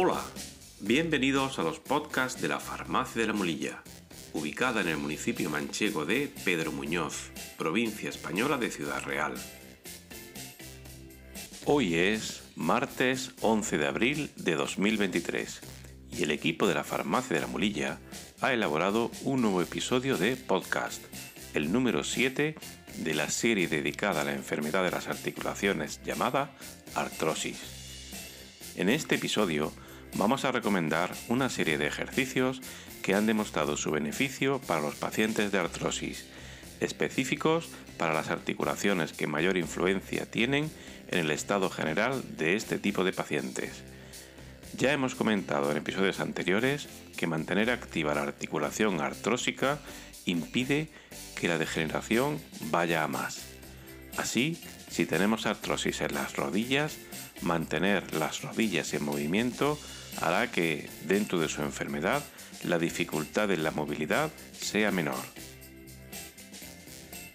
Hola, bienvenidos a los podcasts de la Farmacia de la Molilla, ubicada en el municipio manchego de Pedro Muñoz, provincia española de Ciudad Real. Hoy es martes 11 de abril de 2023 y el equipo de la Farmacia de la Molilla ha elaborado un nuevo episodio de podcast, el número 7 de la serie dedicada a la enfermedad de las articulaciones llamada artrosis. En este episodio vamos a recomendar una serie de ejercicios que han demostrado su beneficio para los pacientes de artrosis, específicos para las articulaciones que mayor influencia tienen en el estado general de este tipo de pacientes. Ya hemos comentado en episodios anteriores que mantener activa la articulación artrósica impide que la degeneración vaya a más. Así, si tenemos artrosis en las rodillas, mantener las rodillas en movimiento hará que, dentro de su enfermedad, la dificultad en la movilidad sea menor.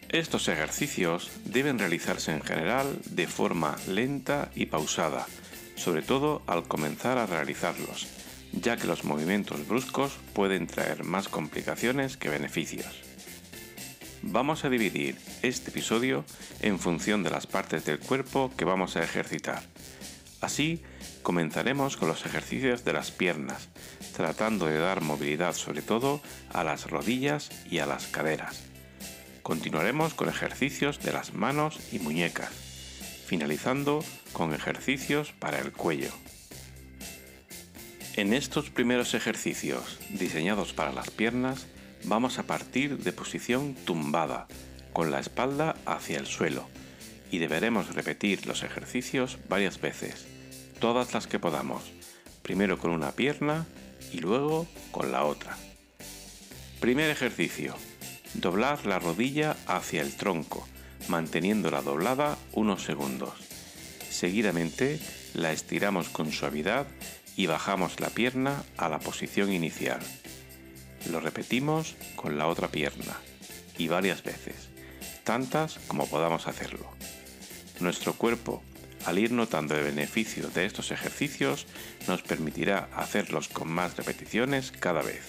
Estos ejercicios deben realizarse en general de forma lenta y pausada, sobre todo al comenzar a realizarlos, ya que los movimientos bruscos pueden traer más complicaciones que beneficios. Vamos a dividir este episodio en función de las partes del cuerpo que vamos a ejercitar. Así, comenzaremos con los ejercicios de las piernas, tratando de dar movilidad sobre todo a las rodillas y a las caderas. Continuaremos con ejercicios de las manos y muñecas, finalizando con ejercicios para el cuello. En estos primeros ejercicios diseñados para las piernas, vamos a partir de posición tumbada, con la espalda hacia el suelo, y deberemos repetir los ejercicios varias veces, todas las que podamos, primero con una pierna y luego con la otra. Primer ejercicio. Doblar la rodilla hacia el tronco, manteniéndola doblada unos segundos. Seguidamente la estiramos con suavidad y bajamos la pierna a la posición inicial. Lo repetimos con la otra pierna y varias veces, tantas como podamos hacerlo. Nuestro cuerpo, al ir notando el beneficio de estos ejercicios, nos permitirá hacerlos con más repeticiones cada vez.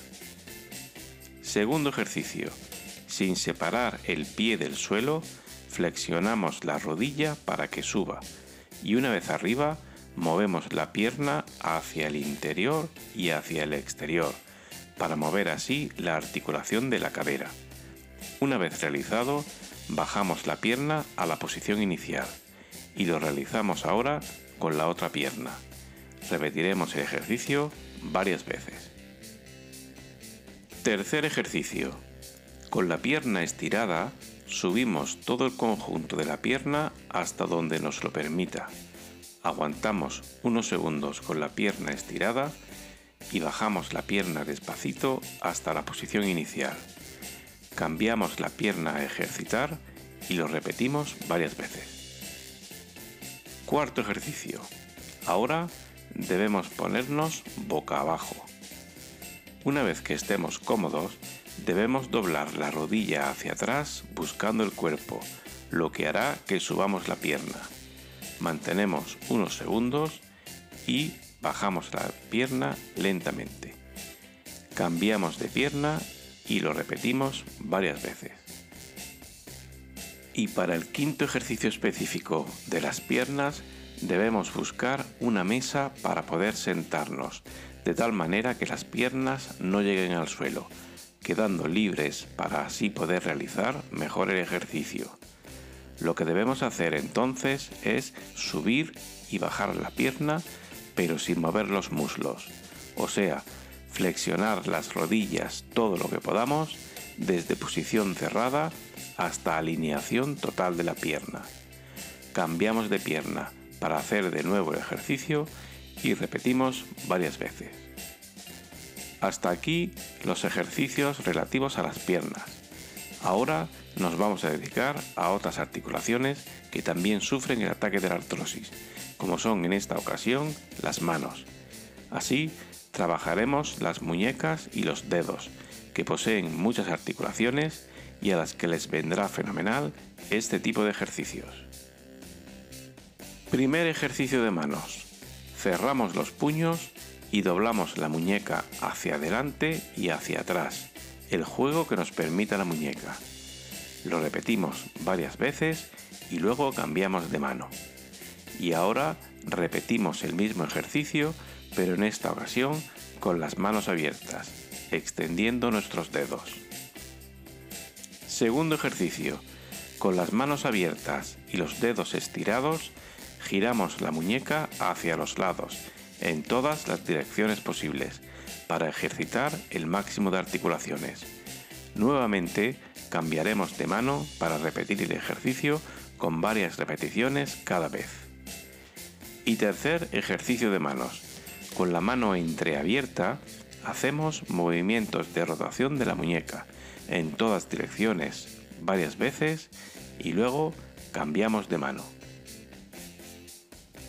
Segundo ejercicio. Sin separar el pie del suelo, flexionamos la rodilla para que suba y una vez arriba, movemos la pierna hacia el interior y hacia el exterior para mover así la articulación de la cadera. Una vez realizado, bajamos la pierna a la posición inicial y lo realizamos ahora con la otra pierna. Repetiremos el ejercicio varias veces. Tercer ejercicio. Con la pierna estirada, subimos todo el conjunto de la pierna hasta donde nos lo permita. Aguantamos unos segundos con la pierna estirada y bajamos la pierna despacito hasta la posición inicial. Cambiamos la pierna a ejercitar y lo repetimos varias veces. Cuarto ejercicio. Ahora debemos ponernos boca abajo. Una vez que estemos cómodos, debemos doblar la rodilla hacia atrás buscando el cuerpo, lo que hará que subamos la pierna. Mantenemos unos segundos y bajamos la pierna lentamente. Cambiamos de pierna y lo repetimos varias veces. Y para el quinto ejercicio específico de las piernas debemos buscar una mesa para poder sentarnos, de tal manera que las piernas no lleguen al suelo, quedando libres para así poder realizar mejor el ejercicio. Lo que debemos hacer entonces es subir y bajar la pierna pero sin mover los muslos, o sea, flexionar las rodillas todo lo que podamos desde posición cerrada hasta alineación total de la pierna. Cambiamos de pierna para hacer de nuevo el ejercicio y repetimos varias veces. Hasta aquí los ejercicios relativos a las piernas. Ahora nos vamos a dedicar a otras articulaciones que también sufren el ataque de la artrosis como son en esta ocasión las manos. Así, trabajaremos las muñecas y los dedos, que poseen muchas articulaciones y a las que les vendrá fenomenal este tipo de ejercicios. Primer ejercicio de manos. Cerramos los puños y doblamos la muñeca hacia adelante y hacia atrás, el juego que nos permita la muñeca. Lo repetimos varias veces y luego cambiamos de mano. Y ahora repetimos el mismo ejercicio, pero en esta ocasión con las manos abiertas, extendiendo nuestros dedos. Segundo ejercicio. Con las manos abiertas y los dedos estirados, giramos la muñeca hacia los lados, en todas las direcciones posibles, para ejercitar el máximo de articulaciones. Nuevamente, cambiaremos de mano para repetir el ejercicio con varias repeticiones cada vez. Y tercer ejercicio de manos. Con la mano entreabierta, hacemos movimientos de rotación de la muñeca en todas direcciones varias veces y luego cambiamos de mano.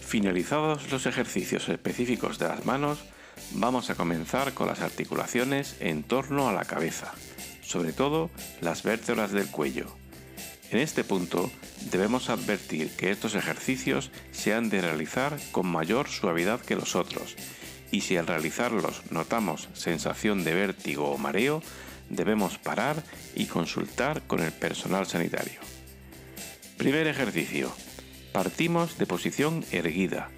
Finalizados los ejercicios específicos de las manos, vamos a comenzar con las articulaciones en torno a la cabeza, sobre todo las vértebras del cuello. En este punto debemos advertir que estos ejercicios se han de realizar con mayor suavidad que los otros, y si al realizarlos notamos sensación de vértigo o mareo, debemos parar y consultar con el personal sanitario. Primer ejercicio. Partimos de posición erguida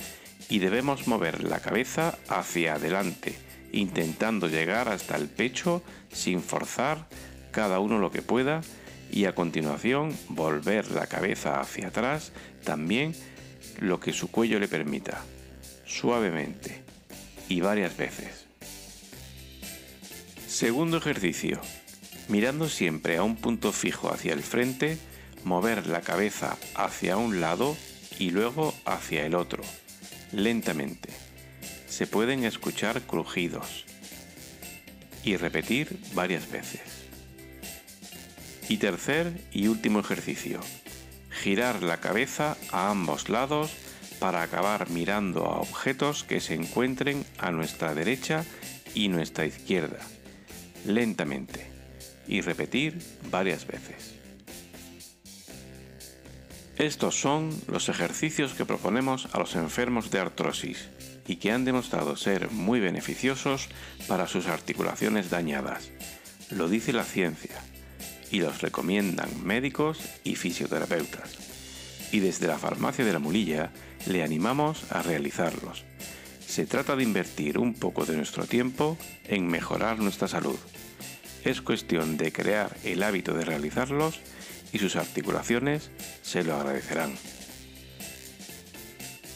y debemos mover la cabeza hacia adelante, intentando llegar hasta el pecho sin forzar cada uno lo que pueda y a continuación volver la cabeza hacia atrás también lo que su cuello le permita, suavemente y varias veces. Segundo ejercicio. Mirando siempre a un punto fijo hacia el frente, mover la cabeza hacia un lado y luego hacia el otro, lentamente. Se pueden escuchar crujidos. Y repetir varias veces. Y tercer y último ejercicio. Girar la cabeza a ambos lados para acabar mirando a objetos que se encuentren a nuestra derecha y nuestra izquierda, lentamente, y repetir varias veces. Estos son los ejercicios que proponemos a los enfermos de artrosis y que han demostrado ser muy beneficiosos para sus articulaciones dañadas. Lo dice la ciencia y los recomiendan médicos y fisioterapeutas. Y desde la farmacia de la mulilla le animamos a realizarlos. Se trata de invertir un poco de nuestro tiempo en mejorar nuestra salud. Es cuestión de crear el hábito de realizarlos y sus articulaciones se lo agradecerán.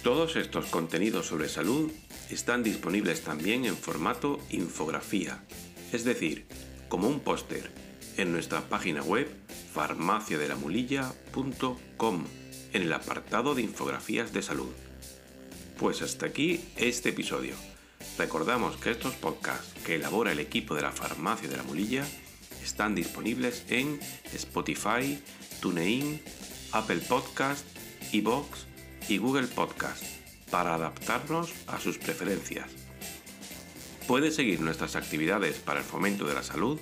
Todos estos contenidos sobre salud están disponibles también en formato infografía, es decir, como un póster, en nuestra página web farmaciadelamulilla.com en el apartado de infografías de salud. Pues hasta aquí este episodio. Recordamos que estos podcasts que elabora el equipo de la Farmacia de la Mulilla están disponibles en Spotify, TuneIn, Apple Podcast, iBox y Google Podcast para adaptarnos a sus preferencias. Puedes seguir nuestras actividades para el fomento de la salud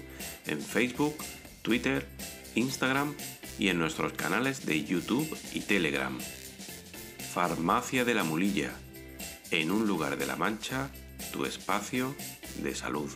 en Facebook, Twitter, Instagram y en nuestros canales de YouTube y Telegram. Farmacia de la Mulilla, en un lugar de la Mancha, tu espacio de salud.